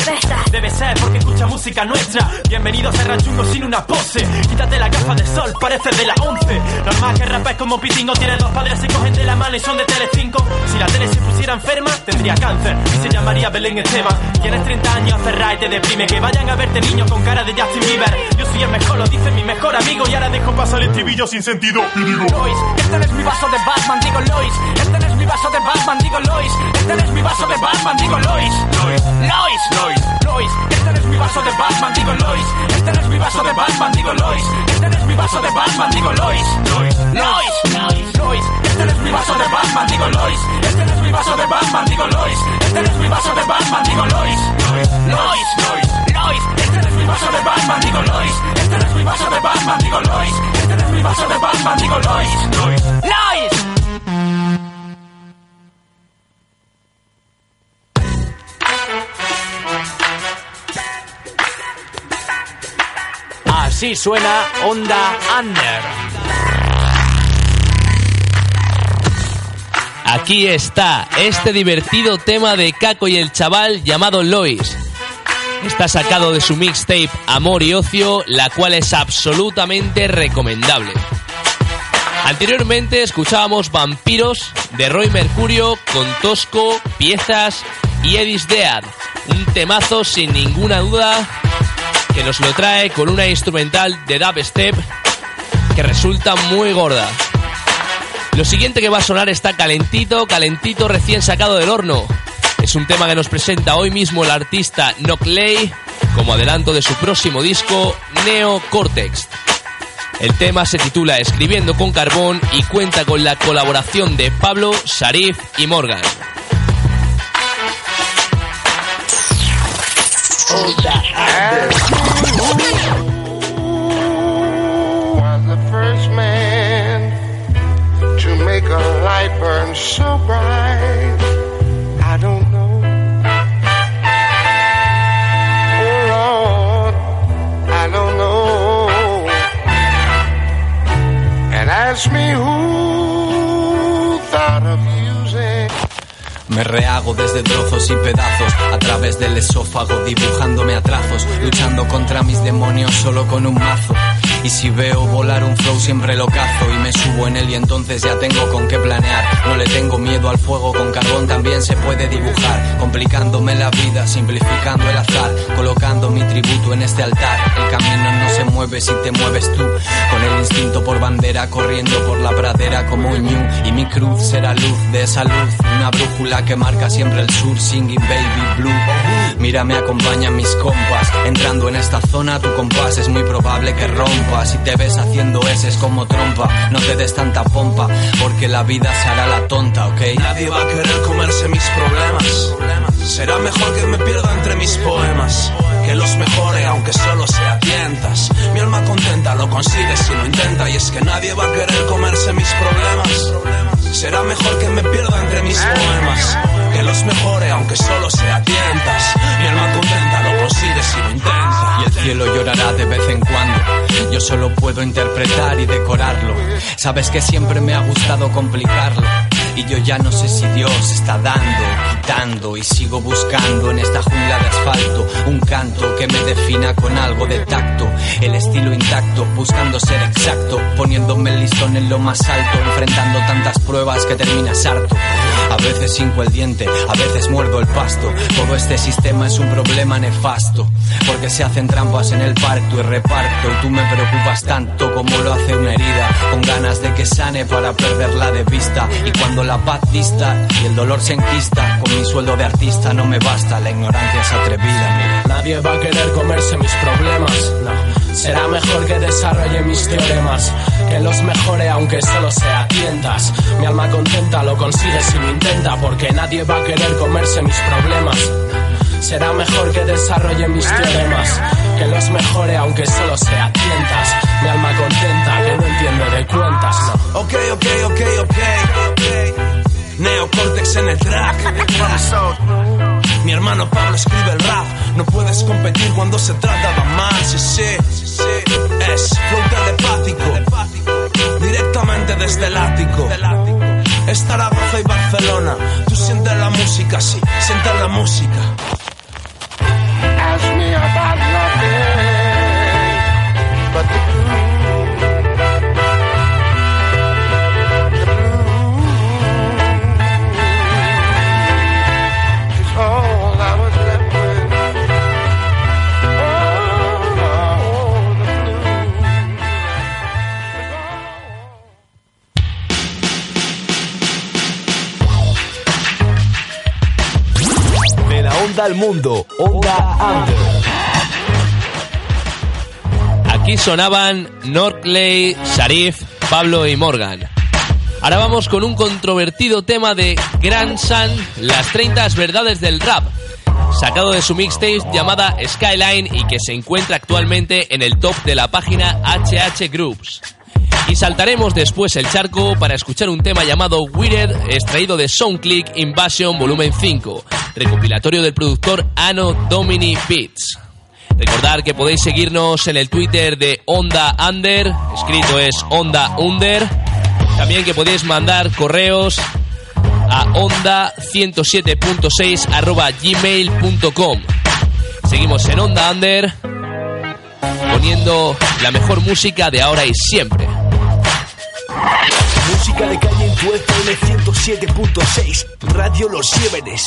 debe ser porque escucha música nuestra. Bienvenidos a Ranchungo sin una pose. Quítate la gafa de sol, pareces de la 11. Normal que rapes como pitingo, tiene dos padres, se cogen de la mano y son de Telecinco. Si la tele se pusiera enferma, tendría cáncer y se llamaría Belén Esteban. Tienes 30 años, aferra y te deprime. Que vayan a verte niños con cara de Justin Bieber. El mejor, lo dice mi mejor amigo y ahora dejo pasar el estribillo sin sentido y digo Lois, este no es mi vaso de Batman, digo Lois. Este no es mi vaso de Batman, digo Lois. Este no es mi vaso de Batman, digo Lois. Lois, Lois, Lois, Lois. Este no es mi vaso de Batman, digo Lois. Este no es mi vaso de Batman, digo Lois. Este no es mi vaso de Batman, digo Lois. Lois, Lois, Lois, Lois. Este no es mi vaso de Batman, digo Lois. Este no es mi vaso de Batman, digo Lois. Este no es mi vaso de Batman, digo Lois. Lois, Lois, Lois vaso de Batman, digo Lois. Este es mi vaso de Batman, digo Lois. Este es mi vaso de Batman, digo Lois. Lois. Lois. Así suena Onda Under. Aquí está este divertido tema de Caco y el chaval llamado Lois. Está sacado de su mixtape Amor y Ocio, la cual es absolutamente recomendable. Anteriormente escuchábamos Vampiros de Roy Mercurio con Tosco, Piezas y Edis Dead, un temazo sin ninguna duda que nos lo trae con una instrumental de dubstep que resulta muy gorda. Lo siguiente que va a sonar está calentito, calentito, recién sacado del horno. Es un tema que nos presenta hoy mismo el artista Knockley como adelanto de su próximo disco Neo Cortex. El tema se titula Escribiendo con Carbón y cuenta con la colaboración de Pablo, Sharif y Morgan. Me who. Me rehago desde trozos y pedazos a través del esófago, dibujándome a trazos, luchando contra mis demonios solo con un mazo. Y si veo volar un flow siempre lo cazo y me subo en él y entonces ya tengo con qué planear. No le tengo miedo al fuego, con carbón también se puede dibujar, complicándome la vida, simplificando el azar, colocando mi tributo en este altar. El camino no se mueve si te mueves tú, con el instinto por bandera, corriendo por la pradera como un ñu. Y mi cruz será luz de esa luz, una brújula que marca siempre el sur, singing baby blue. Mira, me acompañan mis compas, entrando en esta zona tu compás es muy probable que rompa. Si te ves haciendo es como trompa, no te des tanta pompa, porque la vida se hará la tonta, ¿ok? Nadie va a querer comerse mis problemas. Será mejor que me pierda entre mis poemas. Que los mejore aunque solo sea tientas. Mi alma contenta lo consigue si lo intenta. Y es que nadie va a querer comerse mis problemas. Será mejor que me pierda entre mis poemas. Que los mejore aunque solo sea tientas. Mi alma contenta lo consigue si lo intenta. Y el cielo llorará de vez en cuando. Yo solo puedo interpretar y decorarlo. Sabes que siempre me ha gustado complicarlo. Y yo ya no sé si Dios está dando, quitando y sigo buscando en esta jungla de asfalto un canto que me defina con algo de tacto, el estilo intacto, buscando ser exacto, poniéndome el listón en lo más alto, enfrentando tantas pruebas que terminas harto. A veces hinco el diente, a veces muerdo el pasto. Todo este sistema es un problema nefasto, porque se hacen trampas en el parto y reparto. Y tú me preocupas tanto como lo hace una herida, con ganas de que sane para perderla de vista. Y cuando la paz dista y el dolor se enquista, con mi sueldo de artista no me basta, la ignorancia es atrevida. Mira. Nadie va a querer comerse mis problemas, no. Será mejor que desarrolle mis teoremas, que los mejore aunque solo sea tientas. Mi alma contenta lo consigue si lo intenta, porque nadie va a querer comerse mis problemas. Será mejor que desarrolle mis teoremas, que los mejore aunque solo sea tientas. Mi alma contenta que no entiende de cuentas, no. Ok, ok, ok, ok. Neocortex en el track. Mi hermano Pablo escribe el rap. No puedes competir cuando se trata de amar. Sí, sí. Es flow telepático. Directamente desde el ático. Es Zaragoza y Barcelona. Tú sientes la música, sí. Sientes la música. Ask me about al mundo, Onda Under. Aquí sonaban Norclay, Sharif, Pablo y Morgan. Ahora vamos con un controvertido tema de Grand Sun, las 30 verdades del rap, sacado de su mixtape llamada Skyline y que se encuentra actualmente en el top de la página HH Groups. Y saltaremos después el charco para escuchar un tema llamado Weird, extraído de Soundclick Invasion Volumen 5, recopilatorio del productor Anno Domini Beats. Recordar que podéis seguirnos en el Twitter de Onda Under, escrito es Onda Under. También que podéis mandar correos a onda 107.6 arroba gmail.com. Seguimos en Onda Under poniendo la mejor música de ahora y siempre. Música de calle en tu FM 107.6, Radio Los Siémenes.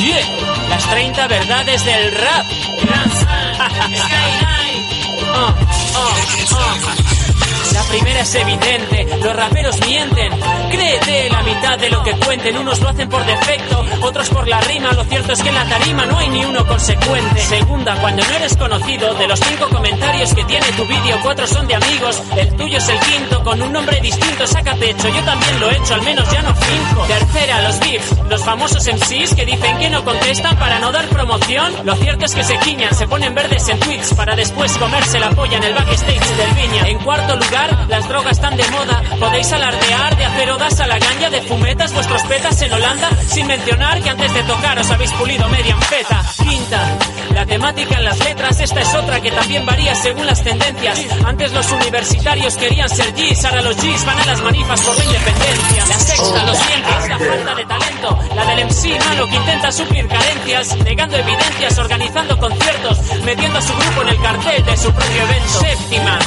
Yeah, las 30 verdades del rap. La primera es evidente, los raperos mienten. Créete la mitad de lo que cuenten, unos lo hacen por defecto, otros por la rima. Lo cierto es que en la tarima no hay ni uno consecuente. Segunda, cuando no eres conocido, de los cinco comentarios que tiene tu vídeo, cuatro son de amigos, el tuyo es el quinto, con un nombre distinto, saca pecho. Yo también lo he hecho, al menos ya no finco. Tercera, los beefs, los famosos MCs que dicen que no contestan para no dar promoción. Lo cierto es que se quiñan, se ponen verdes en tweets para después comerse la polla en el backstage del viña. En cuarto lugar, las drogas están de moda. Podéis alardear de hacer odas a la ganja de fumetas, vuestros petas en Holanda, sin mencionar que antes de tocar os habéis pulido media feta. Quinta, la temática en las letras, esta es otra que también varía según las tendencias. Antes los universitarios querían ser G's, ahora los G's van a las manifas por la independencia. La sexta, lo siento, es la falta de talento. La del MC malo que intenta suplir carencias, negando evidencias, organizando conciertos, metiendo a su grupo en el cartel de su propio evento. Séptima,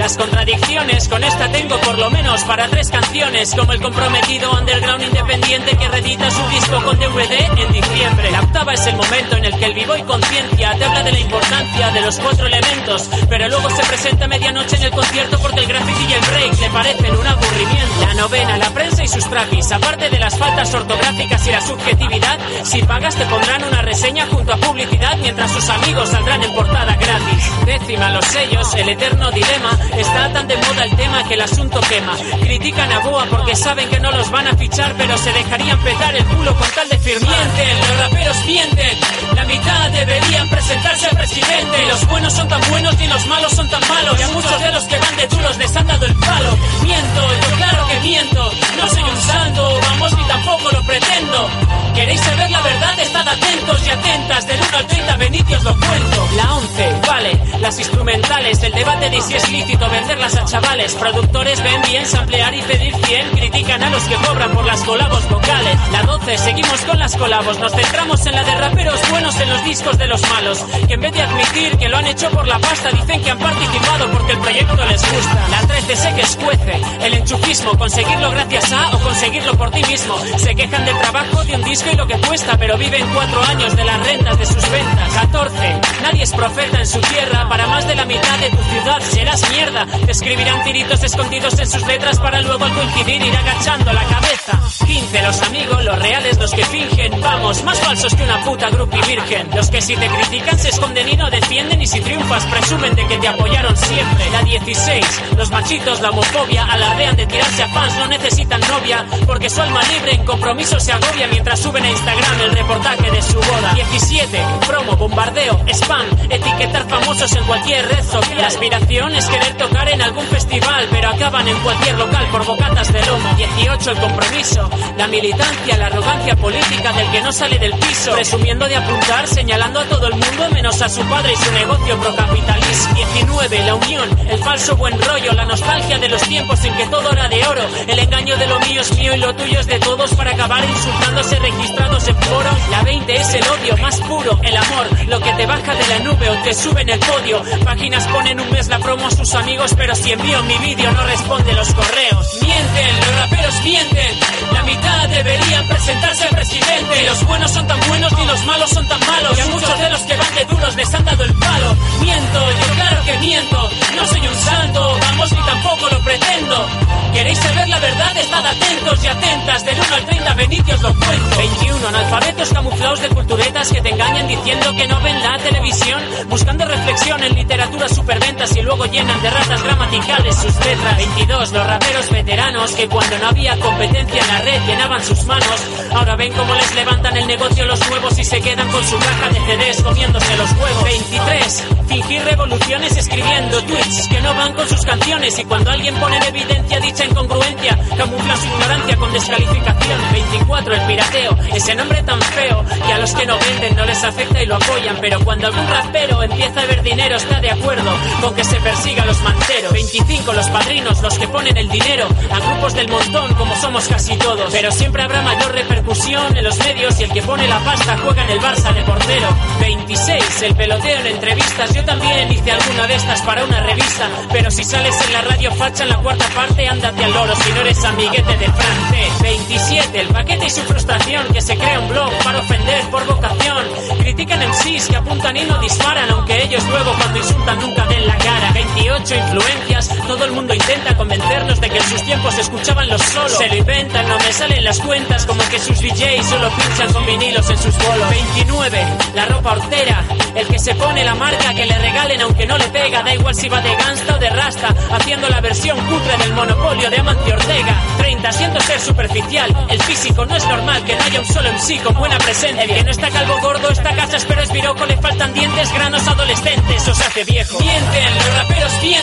las contradicciones, con esta tengo por lo menos para tres canciones, como el comprometido underground independiente que redita su disco con DVD en diciembre. La octava es el momento en el que el vivo y conciencia te habla de la importancia de los cuatro elementos, pero luego se presenta medianoche en el concierto porque el graffiti y el break le parecen un aburrimiento. La novena, la prensa y sus trapis, aparte de las faltas ortográficas y la subjetividad, si pagas te pondrán una reseña junto a publicidad mientras sus amigos saldrán en portada gratis. Décima, los sellos, el eterno dilema Está tan de moda el tema que el asunto quema. Critican a Boa porque saben que no los van a fichar, pero se dejarían petar el culo con tal de firmar. Mienten, los raperos mienten. La mitad deberían presentarse a presidente. Los buenos son tan buenos y los malos son tan malos. Y a muchos de los que van de duros les han dado el palo. Miento, yo claro que miento. No soy un santo, vamos, ni tampoco lo pretendo. ¿Queréis saber la verdad? Estad atentos y atentas. Del 1 al 30, venid os lo cuento. La 11, vale, las instrumentales, el debate de si es lícito venderlas a chavales. Productores ven bien samplear y pedir 100. Critican a los que cobran por las colabos vocales. La 12, seguimos con las colabos. Nos centramos en la de raperos buenos en los discos de los malos. Que en vez de admitir que lo han hecho por la pasta, dicen que han participado porque el proyecto les gusta. La 13 sé que escuece. El enchufismo, conseguirlo gracias a o conseguirlo por ti mismo. Se quejan del trabajo de un disco y lo que cuesta, pero viven cuatro años de las rentas de sus ventas. 14. Nadie es profeta en su tierra. Para más de la mitad de tu ciudad serás mierda. Te escribirán tiritos escondidos en sus letras para luego al coincidir ir agachando la cabeza. 15. Los amigos, los reales, los que fingen. Vamos, más falsos que una puta y virgen. Los que si te critican se esconden y no defienden. Y si triunfas, presumen de que te apoyaron siempre. La 16. Los machitos, la homofobia, alardean de tirarse a fans, no necesitan novia. Porque su alma libre en compromiso se agobia mientras suben a Instagram el reportaje de su boda. 17. Promo, bombardeo, spam, etiquetar famosos en cualquier red social. La aspiración tocar en algún festival, pero acaban en cualquier local por bocatas de lomo. 18. El compromiso, la militancia, la arrogancia política del que no sale del piso, presumiendo de apuntar, señalando a todo el mundo menos a su padre y su negocio procapitalismo. 19. La unión, el falso buen rollo, la nostalgia de los tiempos en que todo era de oro, el engaño de lo mío es mío y lo tuyo es de todos para acabar insultándose registrados en foros. La 20 es el odio más puro, el amor, lo que te baja de la nube o te sube en el podio. Páginas ponen un mes la promo a sus amigos, pero si envío mi vídeo no responde los correos. Mienten, los raperos mienten. La mitad deberían presentarse al presidente. Los buenos son tan buenos y los malos son tan malos. Y a muchos de los que van de duros les han dado el palo. Miento, yo claro que miento. No soy un santo, vamos, ni tampoco lo pretendo. ¿Queréis saber la verdad? Estad atentos y atentas. Del 1 al 30, venid y os lo cuento. 21. Analfabetos camuflados de culturetas que te engañan diciendo que no ven la televisión. Buscando reflexión en literatura superventas y luego llenan de ratas gramaticales sus letras. 22. Los raperos veteranos que cuando no había competencia en la red llenaban sus manos. Ahora ven cómo les levantan el negocio los nuevos y se quedan con su caja de CDs comiéndose los huevos. 23. Fingir revoluciones escribiendo tweets que no van con sus canciones y cuando alguien pone en evidencia dicha incongruencia, camufla su ignorancia con descalificación. 24, el pirateo, ese nombre tan feo que a los que no venden no les afecta y lo apoyan. Pero cuando algún rapero empieza a ver dinero, está de acuerdo con que se persiga los manteros. 25, los padrinos, los que ponen el dinero a grupos del montón, como somos casi todos. Pero siempre habrá mayor repercusión en los medios y el que pone la pasta juega en el Barça de portero. 26, el peloteo en entrevistas. Yo también hice alguna de estas para una revista. Pero si sales en la radio facha en la cuarta parte, ándate al loro si no eres amiguete de francés. 27, el paquete y su frustración que se crea un blog para ofender por vocación. Critican MCs que apuntan y no disparan, aunque ellos luego cuando insultan nunca den la cara. 28 influencias, todo el mundo intenta convencernos de que en sus tiempos escuchaban los solos. Se lo inventan, no me salen las cuentas, como que sus DJs solo pinchan con vinilos en sus bolos. 29, la ropa hortera, el que se pone la marca que le regalen aunque no le pega, da igual si va de gangsta o de rasta, haciendo la versión cutre del monopolio de Amancio Ortega. 30, siento ser superficial, el físico no es normal que no haya un solo sí con buena presencia. El que no está calvo gordo, está casas pero es viroco, le faltan dientes, granos adolescentes, o se hace viejo. Mienten, los raperos mienten,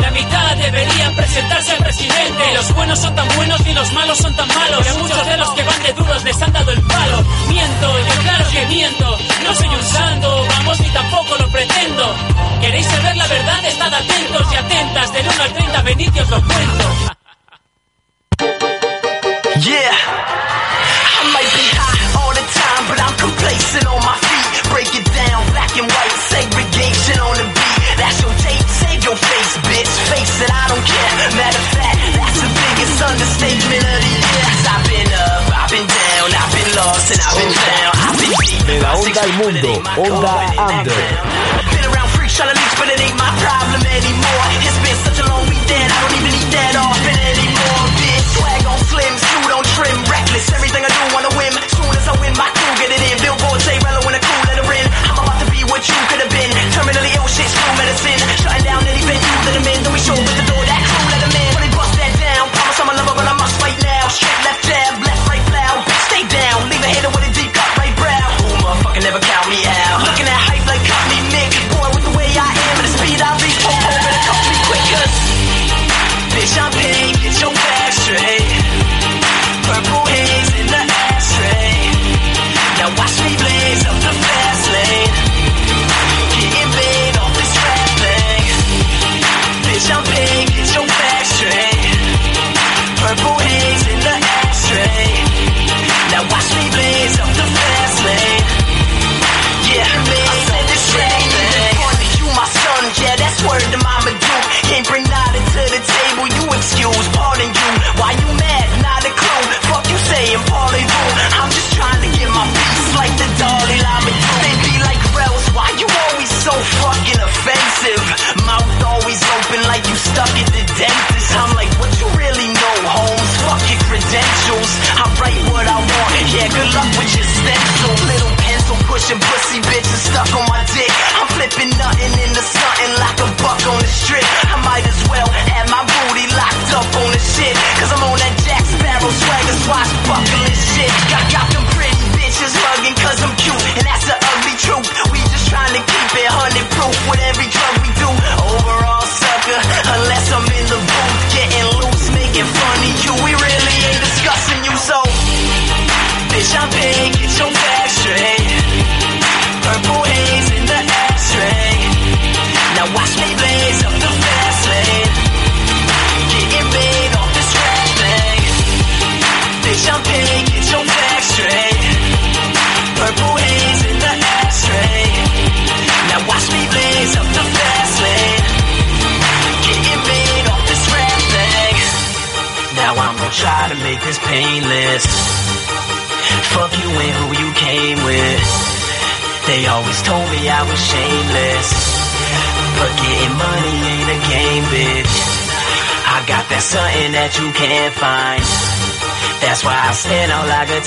la mitad deberían presentarse al presidente. Los buenos son tan buenos ni los malos son tan malos. A muchos de los que van de duros les han dado el palo. Miento, yo claro que miento, no soy un santo, vamos ni tampoco lo pretendo. ¿Queréis saber la verdad? Estad atentos y atentas, del 1 al 30 venid y os lo cuento. Yeah, I might be high all the time, but I'm complacent on my Matter of fact, that's the biggest understatement of the year. I've been up, I've been down, I've been lost, and I've been found. I've been deep. De la onda al mundo, Onda Under. Been around freaks trying to but it ain't my problem anymore. It's been such a long weekend, I don't even eat that often anymore. Bitch, swag on slim, suit on trim, reckless. Everything I do on a whim. Soon as I win, my crew get it in. Billboard say rello in a cool letter in. I'm about to be what you could have been. Terminally ill shit, screw medicine. Shutting down any venue that I'm in. Then we show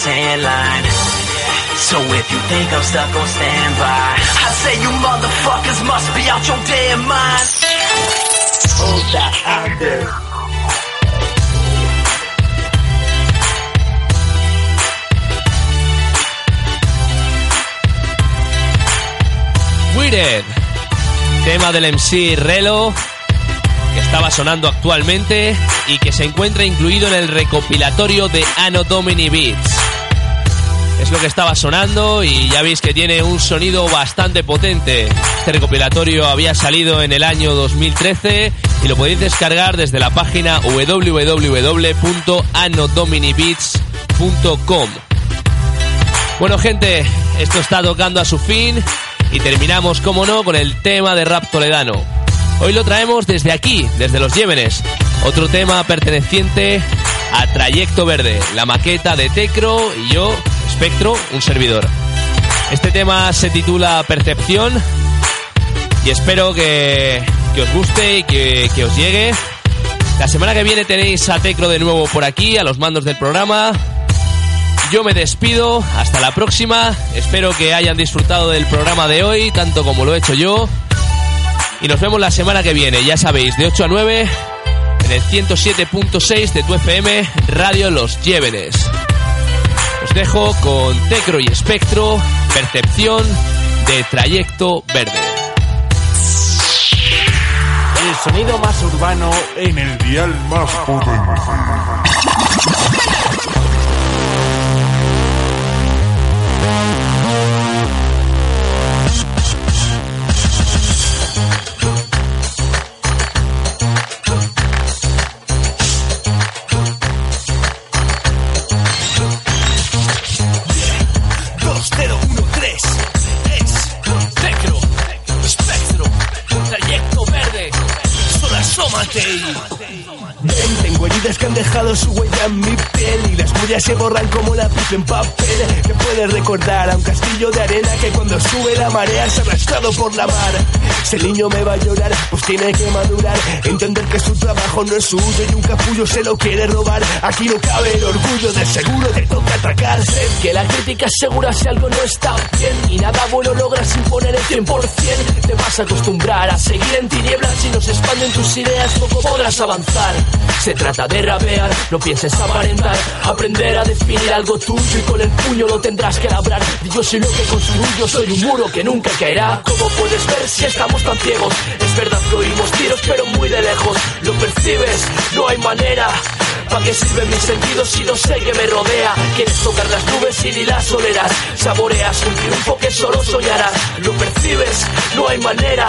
out tan line. So if you think I'm stuck on standby, I say you motherfuckers must be out your damn mind. Hold that under. Wired, tema del MC Relo, que estaba sonando actualmente y que se encuentra incluido en el recopilatorio de Anno Domini Beats. Es lo que estaba sonando y ya veis que tiene un sonido bastante potente. Este recopilatorio había salido en el año 2013 y lo podéis descargar desde la página www.anodominibeats.com. Bueno gente, esto está tocando a su fin y terminamos, como no, con el tema de rap toledano. Hoy lo traemos desde aquí, desde los Yémenes. Otro tema perteneciente a Trayecto Verde, la maqueta de Tecro y yo, Espectro, un servidor. Este tema se titula Percepción y espero que, que os guste y que, que os llegue. La semana que viene tenéis a Tecro de nuevo por aquí, a los mandos del programa. Yo me despido, hasta la próxima. Espero que hayan disfrutado del programa de hoy, tanto como lo he hecho yo. Y nos vemos la semana que viene, ya sabéis, de 8 a 9 en el 107.6 de tu FM Radio Los Llévenes. Dejo con Tecro y Espectro, Percepción de Trayecto Verde. El sonido más urbano en el dial más potente. Su huella en mi piel y las tuyas se borran como la pizza en papel. Que puedes recordar a un castillo de arena que cuando sube la marea ha arrastrado por la mar. Si el niño me va a llorar, pues tiene que madurar. Entender que su trabajo no es suyo y un capullo se lo quiere robar. Aquí no cabe el orgullo, de seguro te toca atracar. La crítica es segura si algo no está bien y nada bueno logras imponer el 100%. Te vas a acostumbrar a seguir en tinieblas si no se expanden tus ideas, poco podrás avanzar. Se trata de rapear, no pienses aparentar, aprender a definir algo tuyo y con el puño lo tendrás que labrar. Yo soy lo que construyo, soy un muro que nunca caerá. ¿Cómo puedes ver si estamos tan ciegos? Es verdad que oímos tiros, pero muy de lejos. Lo percibes, no hay manera. ¿Para qué sirven mis sentidos si no sé que me rodea? Quieres tocar las nubes y ni las olerás. Saboreas un triunfo que solo soñarás. Lo percibes, no hay manera.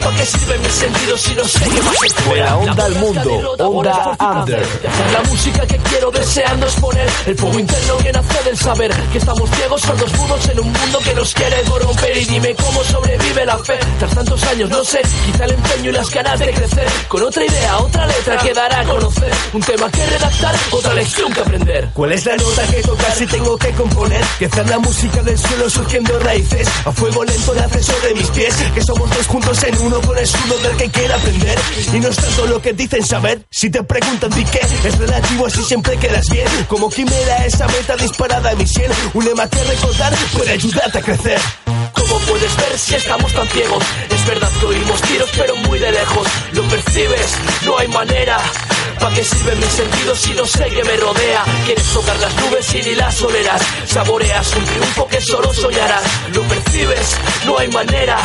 ¿Para qué sirven mis sentidos si no sé que más se fuera? onda al mundo, onda under. La música que quiero deseando exponer El fuego interno que nace del saber Que estamos ciegos, sordos, mudos en un mundo que nos quiere corromper Y dime cómo sobrevive la fe Tras tantos años, no sé, quizá el empeño y las ganas de crecer Con otra idea, otra letra que dará a conocer Un tema que redactar, otra lección que aprender. ¿Cuál es la nota que tocar si tengo que componer? Que hacer la música del suelo surgiendo raíces. A fuego lento nace sobre mis pies. Que somos dos juntos en uno con el escudo del que quiera aprender. Y no es tanto lo que dicen saber. Si te preguntan di qué, es relativo así siempre quedas bien. Como quimera esa meta disparada en mi sien Un lema que recordar puede ayudarte a crecer ¿Cómo puedes ver si estamos tan ciegos? Es verdad que oímos tiros pero muy de lejos. Lo percibes, no hay manera. ¿Para qué sirven mis sentidos si no sé que me rodea? Quieres tocar las nubes y ni las olerás. Saboreas un triunfo que solo soñarás. Lo percibes, no hay manera.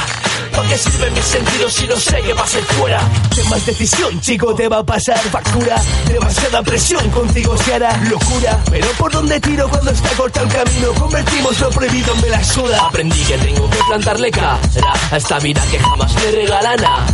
¿Para qué sirven mis sentidos si no sé qué va a ser fuera? Ten más decisión, chico, te va a pasar factura. Demasiada presión, contigo se hará locura. Pero por donde tiro cuando está cortado el camino Convertimos lo prohibido en me la suda Aprendí que tengo que plantarle cara A esta vida que jamás me regala nada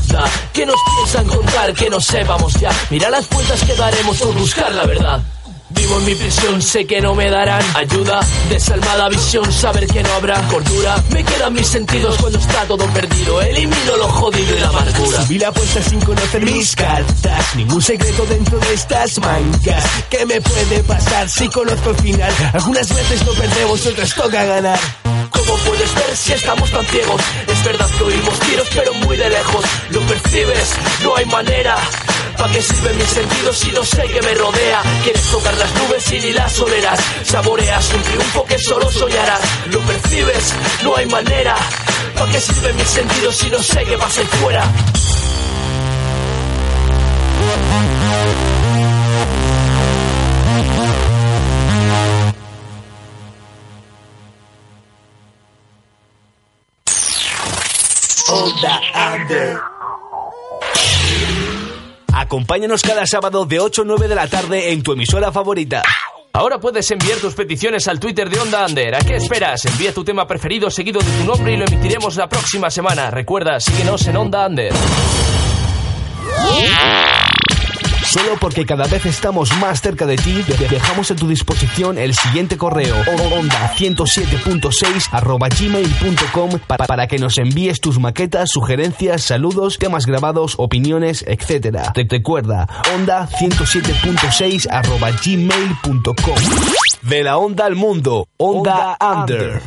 Que nos piensan contar que no sepamos ya Mira las vueltas que daremos por buscar la verdad Vivo en mi prisión, sé que no me darán ayuda. Desalmada visión, saber que no habrá cordura. Me quedan mis sentidos cuando está todo perdido. Elimino lo jodido y la amargura. Subí la apuesta sin conocer mis cartas. Ningún secreto dentro de estas mancas. ¿Qué me puede pasar si conozco el final? Algunas veces no perdemos, otras toca ganar. ¿Cómo puedes ver si estamos tan ciegos? Es verdad que oímos tiros, pero muy de lejos. Lo percibes, no hay manera. ¿Para qué sirven mis sentidos si no sé que me rodea? Quieres tocar las nubes y ni las olerás. Saboreas un triunfo que solo soñarás. Lo percibes, no hay manera. ¿Para qué sirven mis sentidos si no sé qué va a ser fuera? Onda Under. Acompáñanos cada sábado de 8 a 9 de la tarde en tu emisora favorita. Ahora puedes enviar tus peticiones al Twitter de Onda Under. ¿A qué esperas? Envía tu tema preferido seguido de tu nombre y lo emitiremos la próxima semana. Recuerda, síguenos en Onda Under. Solo porque cada vez estamos más cerca de ti, dejamos a tu disposición el siguiente correo onda 107.6 arroba gmail.com para que nos envíes tus maquetas, sugerencias, saludos, temas grabados, opiniones, etc. Te recuerda, onda 107.6 arroba gmail.com. De la onda al mundo, onda, under.